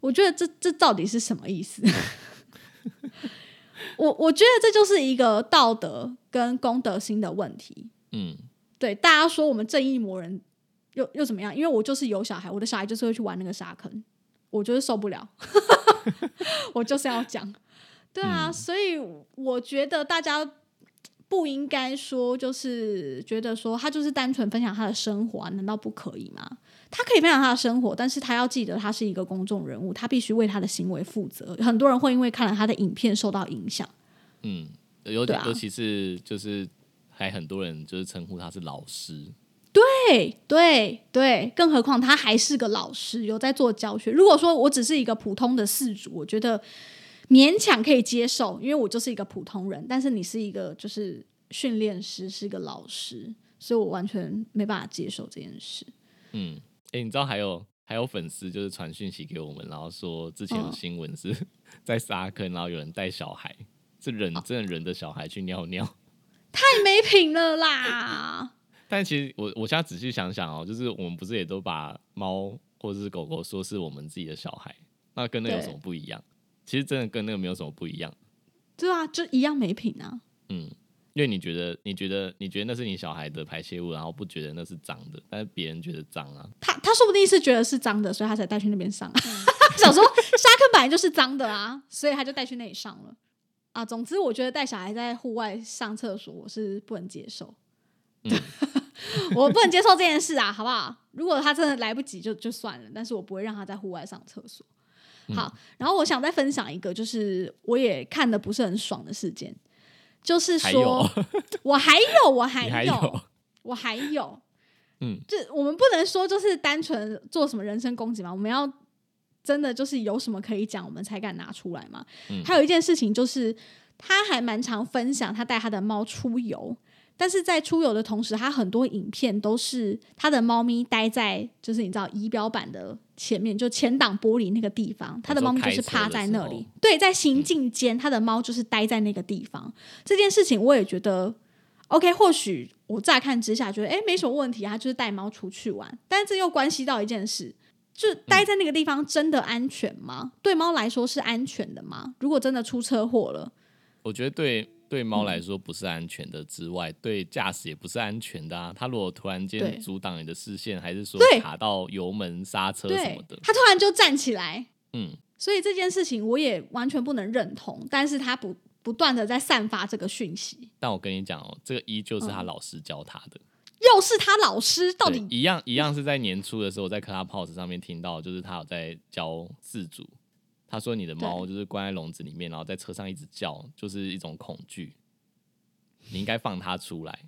我觉得这这到底是什么意思？我我觉得这就是一个道德跟公德心的问题。嗯，对大家说我们正义魔人又又怎么样？因为我就是有小孩，我的小孩就是会去玩那个沙坑，我就是受不了，我就是要讲。对啊，嗯所以我觉得大家不应该说，就是觉得说他就是单纯分享他的生活、啊，难道不可以吗？他可以分享他的生活，但是他要记得他是一个公众人物，他必须为他的行为负责。很多人会因为看了他的影片受到影响。嗯，尤对啊尤其是就是还很多人就是称呼他是老师，对对对，更何况他还是个老师，有在做教学。如果说我只是一个普通的事主，我觉得勉强可以接受，因为我就是一个普通人。但是你是一个就是训练师，是一个老师，所以我完全没办法接受这件事。嗯，哎、你知道还有还有粉丝就是传讯息给我们，然后说之前有嗯新闻是 在沙坑，然后有人带小孩，是人哦真的人的小孩去尿尿。太没品了啦！但其实我我现在仔细想想哦，就是我们不是也都把猫或者是狗狗说是我们自己的小孩，那跟那有什么不一样？其实真的跟那个没有什么不一样。对啊，就一样没品啊。嗯，因为你觉得你觉得你觉得那是你小孩的排泄物，然后不觉得那是脏的，但是别人觉得脏啊。他他说不定是觉得是脏的，所以他才带去那边上。想说沙坑本来就是脏的啊，所以他就带去那里上了。啊，总之我觉得带小孩在户外上厕所，我是不能接受。嗯 我不能接受这件事啊，好不好？如果他真的来不及就就算了，但是我不会让他在户外上厕所。嗯好，然后我想再分享一个，就是我也看的不是很爽的事件，就是说，我还有，我还有我还有，嗯，就我们不能说就是单纯做什么人身攻击嘛，我们要真的就是有什么可以讲，我们才敢拿出来嘛。嗯还有一件事情就是，他还蛮常分享他带他的猫出游，但是在出游的同时，他很多影片都是他的猫咪待在就是你知道仪表板的前面，就前挡玻璃那个地方，他的猫咪就是趴在那里。对，在行进间，他的猫就是待在那个地方。这件事情我也觉得 OK，或许我乍看之下觉得哎没什么问题啊，他就是带猫出去玩，但是这又关系到一件事。就待在那个地方真的安全吗？对猫来说是安全的吗？如果真的出车祸了，我觉得对对猫来说不是安全的之外，对驾驶也不是安全的啊。它如果突然对间阻挡你的视线，还是说卡到油门刹车什对么的，它突然就站起来，嗯，所以这件事情我也完全不能认同。但是它不不断的在散发这个讯息，但我跟你讲哦，这个依旧是他嗯老师教他的。又是他老师，到底一样一样是在年初的时候，我在 Clubhouse 上面听到，就是他有在教自主，他说你的猫就是关在笼子里面，然后在车上一直叫，就是一种恐惧，你应该放它出来。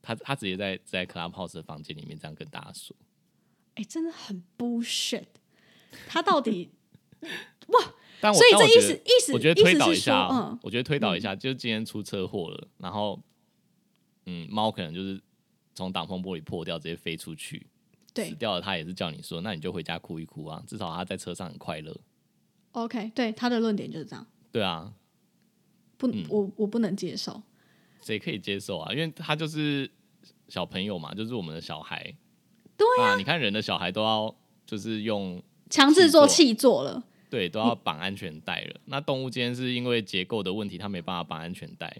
他他直接在在 Clubhouse 的房间里面这样跟大家说，哎、真的很 bullshit。他到底 哇？但我所以这意思意思我觉得推导一下哦，嗯我觉得推导一下，就是今天出车祸了，然后嗯，猫可能就是从挡风玻璃破掉，直接飞出去，对死掉了。他也是叫你说，那你就回家哭一哭啊，至少他在车上很快乐。OK，对他的论点就是这样，对啊，不，嗯我我不能接受。谁可以接受啊？因为他就是小朋友嘛，就是我们的小孩。对啊，你看人的小孩都要就是用强制做气气做了，对都要绑安全带了。那动物今天是因为结构的问题，它没办法绑安全带。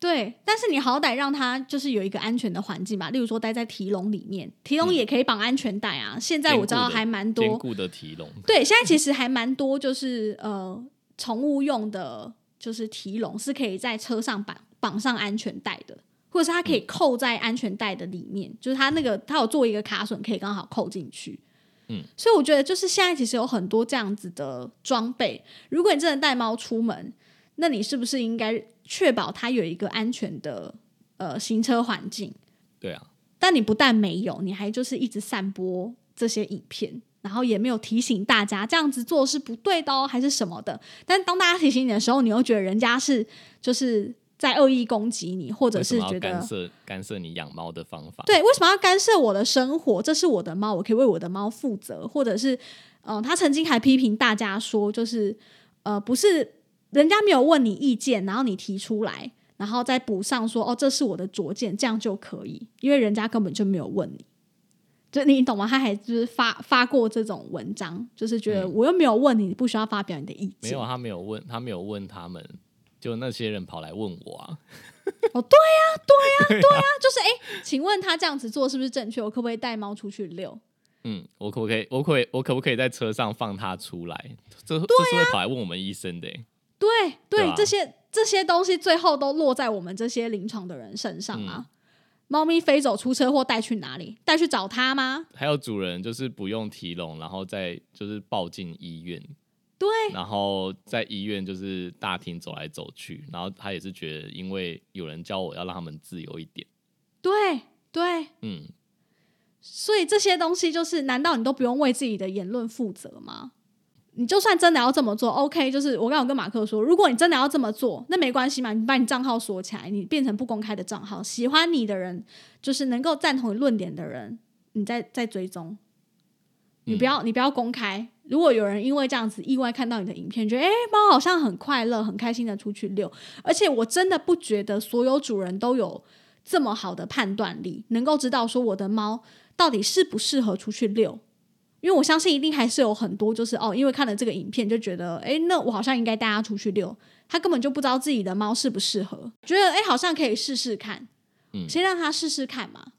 对，但是你好歹让它就是有一个安全的环境吧，例如说待在提笼里面，提笼也可以绑安全带啊。现在我知道还蛮多，坚固的提笼，对，现在其实还蛮多，就是呃，宠物用的，就是提笼是可以在车上绑绑上安全带的，或者是它可以扣在安全带的里面，就是它那个它有做一个卡榫，可以刚好扣进去。嗯，所以我觉得就是现在其实有很多这样子的装备，如果你真的带猫出门，那你是不是应该确保它有一个安全的呃行车环境？对啊，但你不但没有，你还就是一直散播这些影片，然后也没有提醒大家这样子做是不对的哦，还是什么的。但当大家提醒你的时候，你又觉得人家是就是在恶意攻击你，或者是觉得干涉干涉你养猫的方法？对，为什么要干涉我的生活？这是我的猫，我可以为我的猫负责，或者是，嗯、他曾经还批评大家说，就是，呃，不是人家没有问你意见，然后你提出来，然后再补上说，哦，这是我的拙见，这样就可以，因为人家根本就没有问你。就你懂吗？他还就是发发过这种文章，就是觉得嗯我又没有问你，你不需要发表你的意见。没有，他没有问，他没有问他们，就那些人跑来问我啊。哦，对呀、对呀、对呀、就是哎、请问他这样子做是不是正确？我可不可以带猫出去遛？嗯，我可不可以？我可？我可不可以在车上放它出来？这、这是会跑来问我们医生的欸、对对，这些这些东西最后都落在我们这些临床的人身上啊。猫咪飞走出车祸，带去哪里？带去找它吗？还有主人就是不用提笼，然后再就是抱进医院，对然后在医院就是大厅走来走去，然后他也是觉得，因为有人教我要让他们自由一点，对对，嗯，所以这些东西就是，难道你都不用为自己的言论负责吗？你就算真的要这么做，OK，就是我刚刚有跟马克说，如果你真的要这么做，那没关系嘛，你把你账号锁起来，你变成不公开的账号，喜欢你的人，就是能够赞同你论点的人，你再再追踪，你不要、你不要公开。如果有人因为这样子意外看到你的影片，觉得诶猫好像很快乐、很开心的出去遛，而且我真的不觉得所有主人都有这么好的判断力，能够知道说我的猫到底适不适合出去遛。因为我相信一定还是有很多，就是哦，因为看了这个影片就觉得，诶，那我好像应该带它出去遛。他根本就不知道自己的猫适不适合，觉得诶，好像可以试试看，嗯先让它试试看嘛。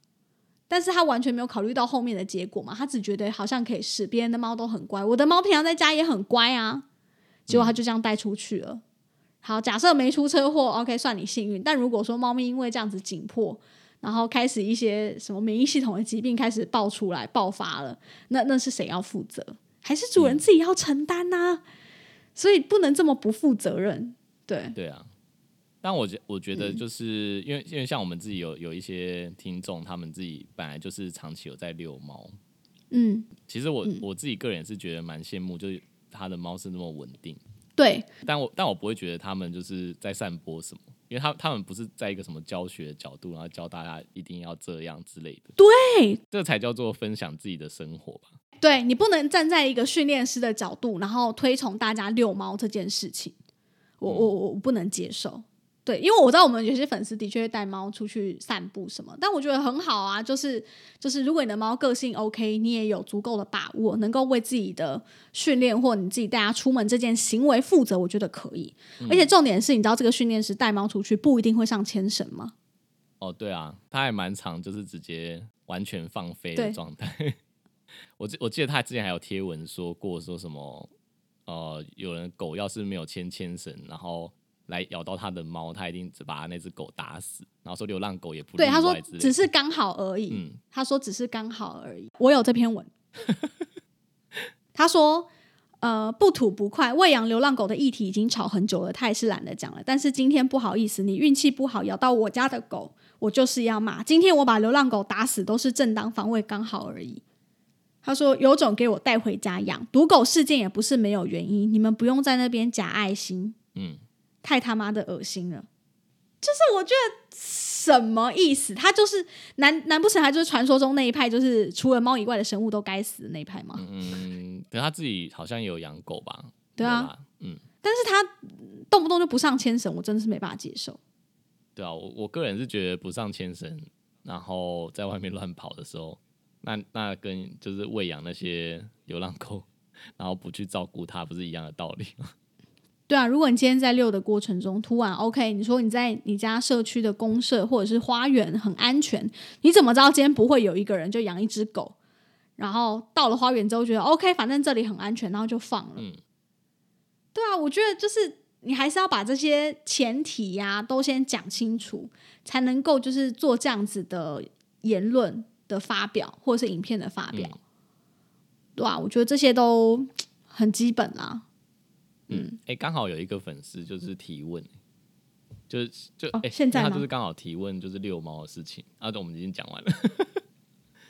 但是他完全没有考虑到后面的结果嘛，他只觉得好像可以试，别人的猫都很乖，我的猫平常在家也很乖啊，结果他就这样带出去了。好，假设没出车祸，OK，算你幸运。但如果说猫咪因为这样子紧迫，然后开始一些什么免疫系统的疾病开始爆出来、爆发了，那那是谁要负责？还是主人自己要承担呢、所以不能这么不负责任。对，对啊。但我觉我觉嗯。得就是、因为因为像我们自己有有一些听众，他们自己本来就是长期有在遛猫，嗯，其实我、我自己个人也是觉得蛮羡慕，就是他的猫是那么稳定。对，但我但我不会觉得他们就是在散播什么，因为他他们不是在一个什么教学的角度，然后教大家一定要这样之类的，对，这才叫做分享自己的生活吧。对你不能站在一个训练师的角度，然后推崇大家遛猫这件事情，我我我我不能接受。对，因为我知道我们有些粉丝的确会带猫出去散步什么，但我觉得很好啊，就是就是如果你的猫个性 OK，你也有足够的把握，能够为自己的训练或你自己带它出门这件行为负责，我觉得可以。而且重点是，你知道这个训练师带猫出去不一定会上牵绳吗？哦，对啊，他还蛮长，就是直接完全放飞的对状态。我记我记得他之前还有贴文说过，说什么呃，有人狗要是没有牵牵绳，然后来咬到他的猫，他一定只把他那只狗打死。然后说流浪狗也不对，例他说只是刚好而已。嗯他说只是刚好而已。我有这篇文，他说。呃，不吐不快，喂养流浪狗的议题已经吵很久了，他也是懒得讲了。但是今天不好意思，你运气不好，咬到我家的狗，我就是要骂。今天我把流浪狗打死都是正当防卫，刚好而已。他说有种给我带回家养，毒狗事件也不是没有原因，你们不用在那边假爱心，嗯，太他妈的恶心了。就是我觉得什么意思？他就是难难不成他就是传说中那一派，就是除了猫以外的生物都该死的那一派吗？嗯，可他自己好像也有养狗吧？对啊，嗯，但是他动不动就不上牵绳，我真的是没办法接受。对啊，我我个人是觉得不上牵绳，然后在外面乱跑的时候，那那跟就是喂养那些流浪狗，然后不去照顾它，不是一样的道理吗？对啊，如果你今天在遛的过程中，突然 OK，你说你在你家社区的公社或者是花园很安全，你怎么知道今天不会有一个人就养一只狗，然后到了花园之后觉得 OK，反正这里很安全，然后就放了。嗯对啊，我觉得就是你还是要把这些前提呀、都先讲清楚，才能够就是做这样子的言论的发表或者是影片的发表，嗯对啊，我觉得这些都 很基本啦。嗯，哎、刚好有一个粉丝就是提问，就是就哎、哦现在他就是刚好提问就是遛猫的事情，啊，对，我们已经讲完了。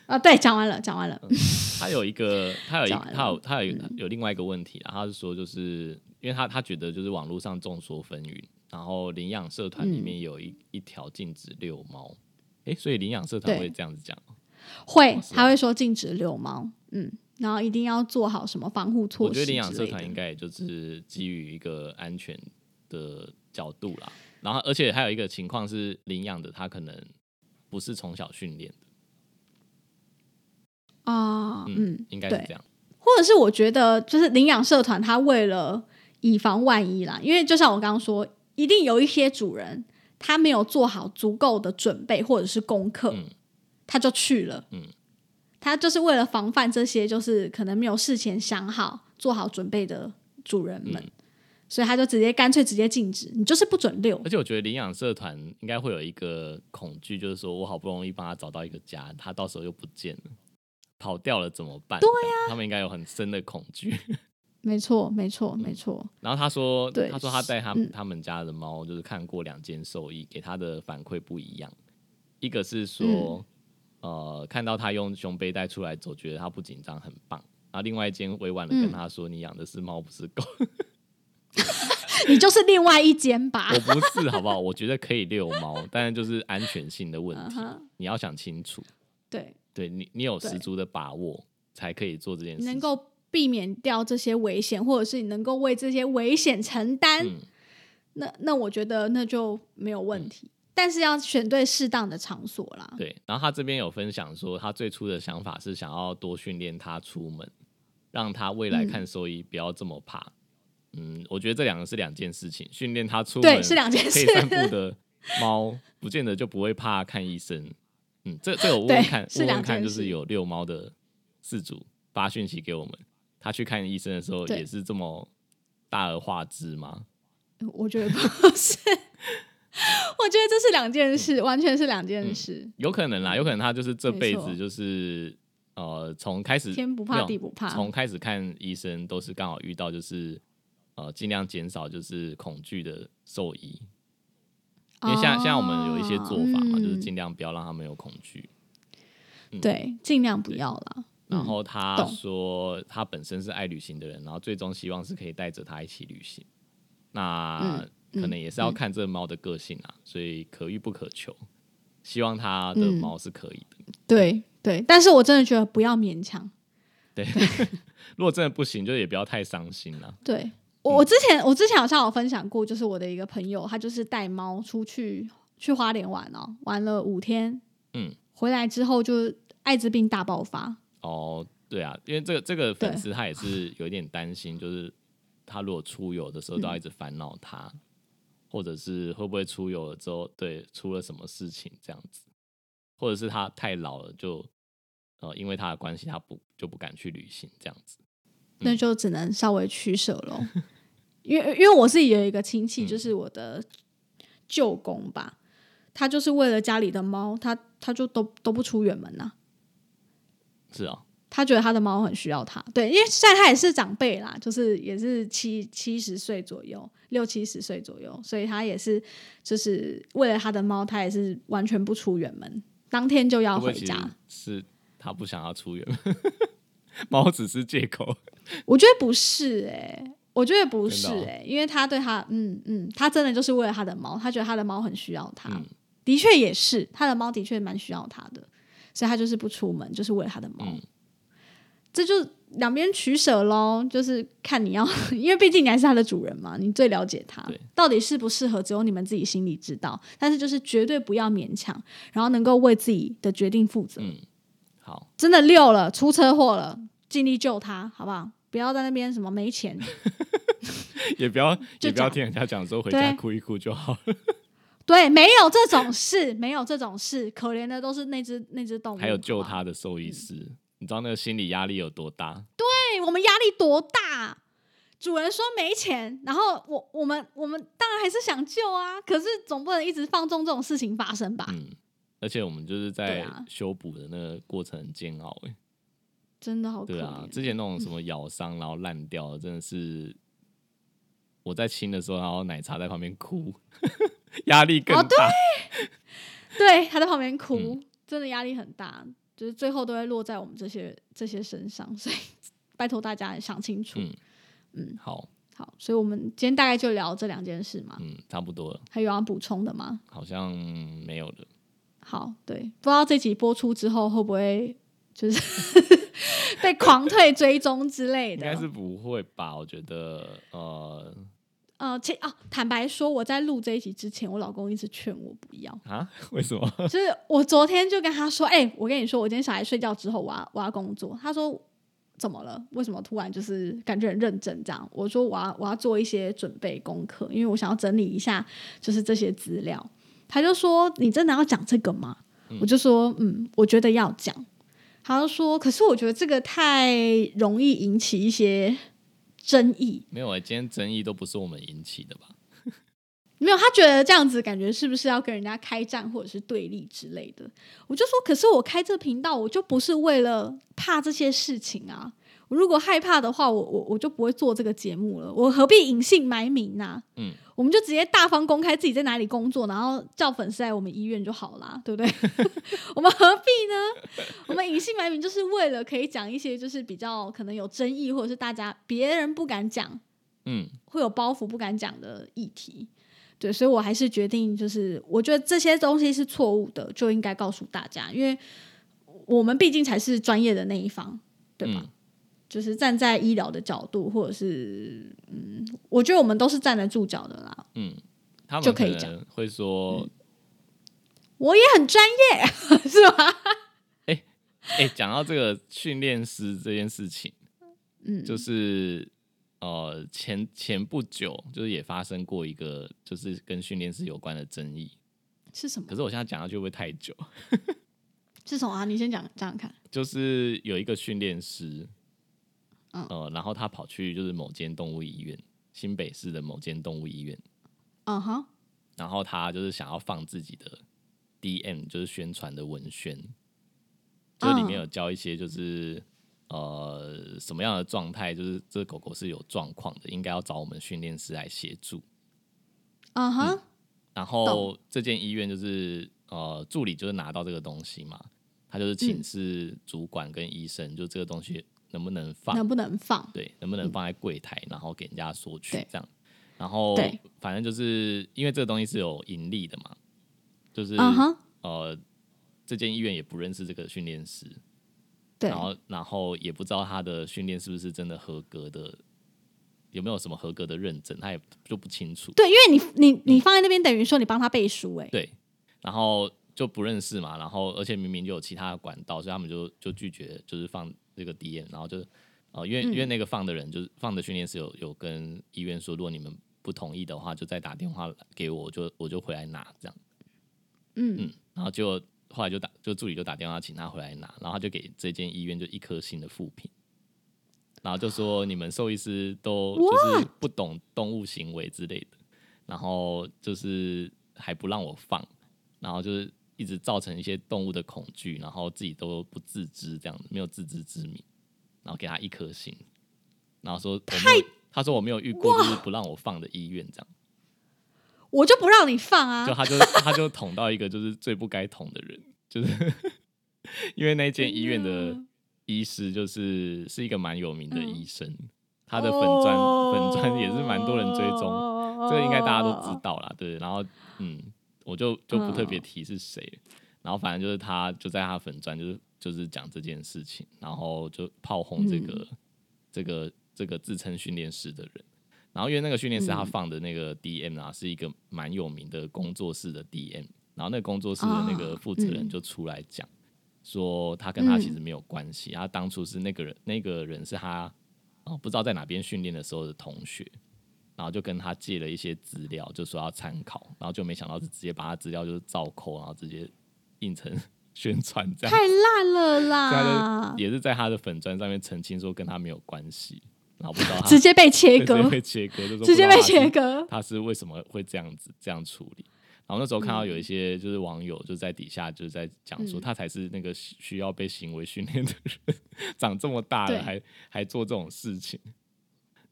啊，对，讲完了，讲完了。他有一个，他有一，他有他有有另外一个问题啊，他是说就是因为他他觉得就是网络上众说纷纭，然后领养社团嗯里面有一、一条禁止遛猫，哎、所以领养社团会这样子讲，会哦，他会说禁止遛猫，嗯，然后一定要做好什么防护措施。我觉得领养社团应该也就是基于一个安全的角度啦，然后而且还有一个情况是领养的他可能不是从小训练的，啊，嗯，应该是这样，或者是我觉得就是领养社团，他为了以防万一啦，因为就像我刚刚说，一定有一些主人他没有做好足够的准备或者是功课，嗯。他就去了，嗯他就是为了防范这些就是可能没有事前想好做好准备的主人们，嗯所以他就直接干脆直接禁止，你就是不准遛而，且我觉得领养社团应该会有一个恐惧，就是说我好不容易帮他找到一个家，他到时候又不见了，跑掉了怎么办？对呀、他们应该有很深的恐惧。没错，没错，没错，然后他说，对他说他带他、嗯他们家的猫，就是看过两间兽医，给他的反馈不一样。一个是说，嗯呃，看到他用胸背带出来走，觉得他不紧张，很棒。然后另外一间委婉的跟他说：“你养的是猫，不是狗。你就是另外一间吧我。不是，好不好？我觉得可以遛猫，但是就是安全性的问题你要想清楚。对，对你，你有十足的把握，才可以做这件事情。能够避免掉这些危险，或者是你能够为这些危险承担，嗯那那我觉得那就没有问题。但是要选对适当的场所啦。对，然后他这边有分享说，他最初的想法是想要多训练他出门，让他未来嗯看兽医不要这么怕。嗯我觉得这两个是两件事情，训练他出对门是两件事可以散步的猫，不见得就不会怕看医生。嗯，这这我问对问看，是问问看，就是有遛猫的饲主发讯息给我们，他去看医生的时候也是这么大而化之吗？我觉得不是，我觉得这是两件事，完全是两件事。有可能啦，有可能他就是这辈子就是呃，从开始天不怕地不怕。从开始看医生都是刚好遇到就是呃，尽量减少就是恐惧的兽医，因为像、哦。像我们有一些做法嘛，就是嗯尽量不要让他们有恐惧。对，尽量不要啦。然后他说他本身是爱旅行的人，然后最终希望是可以带着他一起旅行。那嗯可能也是要看这猫的个性啊，所以可遇不可求。希望它的嗯猫是可以的。对对，但是我真的觉得不要勉强。对，如果真的不行，就也不要太伤心了。对我，我之前我之前好像有分享过，就是我的一个朋友，他就是带猫出去去花莲玩哦，玩了五天，嗯，回来之后就艾滋病大爆发。哦，对啊，因为这个这个粉对丝他也是有一点担心，就是他如果出游的时候都要一直烦恼他，或者是会不会出游了之后，对出了什么事情这样子，或者是他太老了就呃因为他的关系他不就不敢去旅行这样子。那就只能稍微取舍喽。因为因为我自己有一个亲戚，嗯。就是我的舅公吧，他就是为了家里的猫，他他就都都不出远门呐、是啊、他觉得他的猫很需要他，对，因为现在他也是长辈啦，就是也是七七十岁左右，六七十岁左右，所以他也是就是为了他的猫，他也是完全不出远门，当天就要回家。是他不想要出远门，猫只是借口。我觉得不是哎、我觉得不是哎、因为他对他，嗯嗯，他真的就是为了他的猫，他觉得他的猫很需要他，嗯的确也是，他的猫的确蛮需要他的，所以他就是不出门，就是为了他的猫。嗯这就两边取舍喽，就是看你要，因为毕竟你还是它的主人嘛，你最了解它到底适不适合，只有你们自己心里知道。但是就是绝对不要勉强，然后能够为自己的决定负责。嗯，好，真的溜了，出车祸了，尽力救他，好不好？不要在那边什么没钱，也不要 也不要听人家讲说回家哭一哭就好了。对，没有这种事，没有这种事，可怜的都是那只那只动物，还有救。他的兽医师，你知道那个心理压力有多大？对我们压力多大？主人说没钱，然后我我们我们当然还是想救啊，可是总不能一直放纵这种事情发生吧？嗯，而且我们就是在啊修补的那个过程很煎熬、欸，真的好可。对啊，之前那种什么咬伤然后烂掉的，真的是我在亲的时候，然后奶茶在旁边哭，压力更哦大。对，他在旁边哭，嗯真的压力很大，就是最后都会落在我们这些这些身上，所以 拜托大家想清楚。嗯好，好，所以我们今天大概就聊这两件事嘛。嗯，差不多了，还有要补充的吗？好像没有了。好，对，不知道这集播出之后会不会就是 被狂退追踪之类的。应该是不会吧？我觉得，呃，呃，其哦，坦白说，我在录这一集之前，我老公一直劝我不要。啊，为什么？就是我昨天就跟他说，哎、我跟你说，我今天小孩睡觉之后，我要我要工作。他说怎么了？为什么突然就是感觉很认真这样？我说我要我要做一些准备功课，因为我想要整理一下就是这些资料。他就说你真的要讲这个吗？我就说嗯，我觉得要讲。他就说，可是我觉得这个太容易引起一些争议。没有啊、今天争议都不是我们引起的吧？没有，他觉得这样子感觉是不是要跟人家开战或者是对立之类的？我就说，可是我开这频道，我就不是为了怕这些事情啊。我如果害怕的话，我我我就不会做这个节目了。我何必隐姓埋名呢、嗯，我们就直接大方公开自己在哪里工作，然后叫粉丝来我们医院就好啦，对不对？我们何必呢？我们隐姓埋名就是为了可以讲一些就是比较可能有争议，或者是大家别人不敢讲，嗯，会有包袱不敢讲的议题。对，所以我还是决定，就是我觉得这些东西是错误的，就应该告诉大家，因为我们毕竟才是专业的那一方，对吧？嗯就是站在医疗的角度，或者是嗯，我觉得我们都是站得住脚的啦。嗯，他们就可以讲能会说，我也很专业，是吧？哎、讲到这个训练师这件事情，嗯，就是呃前前不久就是也发生过一个就是跟训练师有关的争议，是什么可？是我现在讲下去会不会太久？是什么啊？你先讲讲讲看。就是有一个训练师，嗯。呃，然后他跑去就是某间动物医院，新北市的某间动物医院，嗯哼，然后他就是想要放自己的 DM，就是宣传的文宣，就是里面有教一些就是、呃什么样的状态，就是这个狗狗是有状况的，应该要找我们训练师来协助。嗯哼，然后这间医院就是呃助理就是拿到这个东西嘛，他就是请示主管跟医生，就这个东西能不能放，能不能放？对，能不能放在柜台，然后给人家索取这样。然后对。反正就是因为这个东西是有盈利的嘛，就是、嗯哼，呃这间医院也不认识这个训练师，对。然，后然后也不知道他的训练是不是真的合格的，有没有什么合格的认证，他也就不清楚。对，因为你你你放在那边，等于说你帮他背书、哎，对，然后就不认识嘛，然后而且明明就有其他的管道，所以他们就就拒绝，就是放这个 DM，然后就呃，因为、嗯因为那个放的人就是放的训练师有有跟医院说，如果你们不同意的话，就再打电话给我，我就我就回来拿这样，嗯嗯，然后就后来就打就助理就打电话请他回来拿，然后他就给这间医院就一颗星的负评。然后就说你们兽医师都 就是不懂动物行为之类的，然后就是还不让我放，然后就是一直造成一些动物的恐惧，然后自己都不自知，这样子没有自知之明，然后给他一颗星，然后说我没，他说我没有遇过就是不让我放的医院这样，我就不让你放啊就！他就 他就捅到一个就是最不该捅的人，就是 因为那间医院的嗯医师就是是一个蛮有名的嗯医生，他的粉砖、粉砖也是蛮多人追踪，这个应该大家都哦知道啦，对。然后嗯，我就就不特别提是谁，然后反正就是他就在他粉钻就是就是讲这件事情，然后就炮轰这个、嗯。这个这个自称训练师的人。然后因为那个训练师他嗯。放的那个 DM 啊，是一个蛮有名的工作室的 DM，然后那个工作室的那个啊负责人嗯。就出来讲。说他跟他其嗯。实没有关系，他当初是那个人，那个人是他哦不知道在哪边训练的时候的同学，然后就跟他借了一些资料，就说要参考，然后就没想到是直接把他资料就是照扣，然后直接印成宣传这样，太烂了啦！也 是在他的粉砖上面澄清说跟他没有关系，然后不知道他 直接被切割直接割，被切割，就说直接被切割。他是为什么会这样子这样处理？然后那时候看到嗯有一些就是网友就在底下就在讲说，他才是那个需需要被行为训练的人，长这么大了还还做这种事情，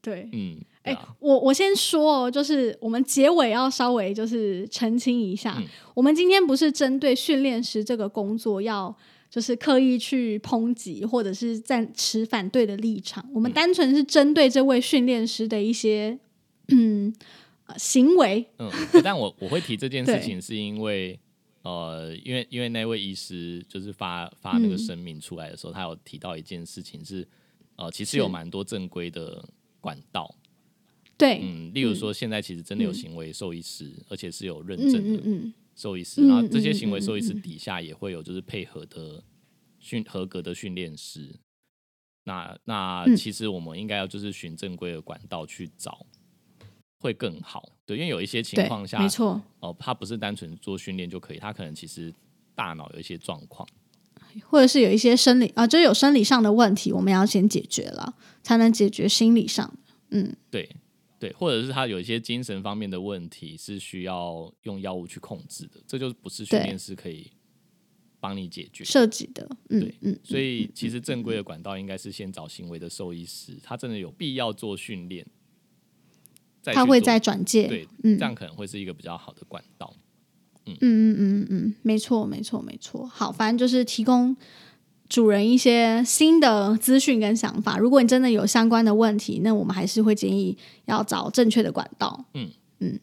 对，嗯，哎、我我先说哦，就是我们结尾要稍微就是澄清一下，嗯。我们今天不是针对训练师这个工作要就是刻意去抨击或者是站持反对的立场，我们嗯。单纯是针对这位训练师的一些嗯、呃行为，嗯，但我我会提这件 事情，是因为呃，因为因为那位医师就是发发那个嗯。声明出来的时候，他有提到一件事情是，呃，其实有蛮多正规的管道，对，嗯，例如说现在其实真的有嗯。行为兽医师，而且是有认嗯证的兽医师，嗯然后这些嗯行为嗯兽医师嗯底下也会有就是配合的训合格的训练师。那那嗯。其实我们应该要就是循正规的管道去找，会更好。对，因为有一些情况，下，没错，哦，他不是单纯做训练就可以，他可能其实大脑有一些状况。或者是有一些生理啊，就是有生理上的问题，我们要先解决了，才能解决心理上。嗯，对对，或者是他有一些精神方面的问题是需要用药物去控制的，这就不是训练师可以帮你解决。设计的，嗯对嗯，所以其实正规的管道应该是先找行为的兽医师，他真的有必要做训练，再他会再转介，对，嗯这样可能会是一个比较好的管道。嗯嗯嗯嗯，没错没错没错。好，反正就是提供主人一些新的资讯跟想法。如果你真的有相关的问题，那我们还是会建议要找正确的管道。嗯嗯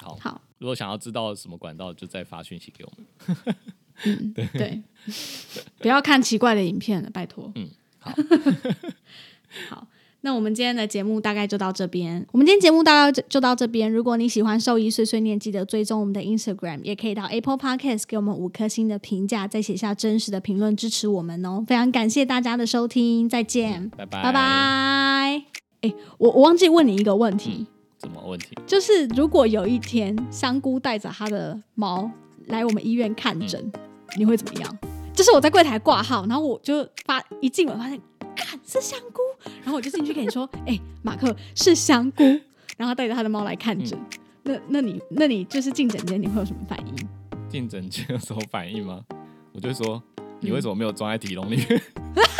好，好，如果想要知道什么管道，就再发讯息给我们。嗯，对，不要看奇怪的影片了，拜托。嗯，好，好。那我们今天的节目大概就到这边。我们今天节目大概就就到这边。如果你喜欢兽医碎碎念，记得追踪我们的 Instagram，也可以到 Apple Podcast 给我们五颗星的评价，再写下真实的评论支持我们哦。非常感谢大家的收听，再见，拜拜，拜拜。哎、我我忘记问你一个问题，什么问题？就是如果有一天香菇带着他的猫来我们医院看诊，你会怎么样？就是我在柜台挂号，然后我就发一进门发现，看是香菇，然后我就进去跟你说，哎、马克是香菇，然后他带着他的猫来看诊。那那你那你就是进诊间，你会有什么反应？进诊间有什么反应吗？我就说你为什么没有装在体笼里面？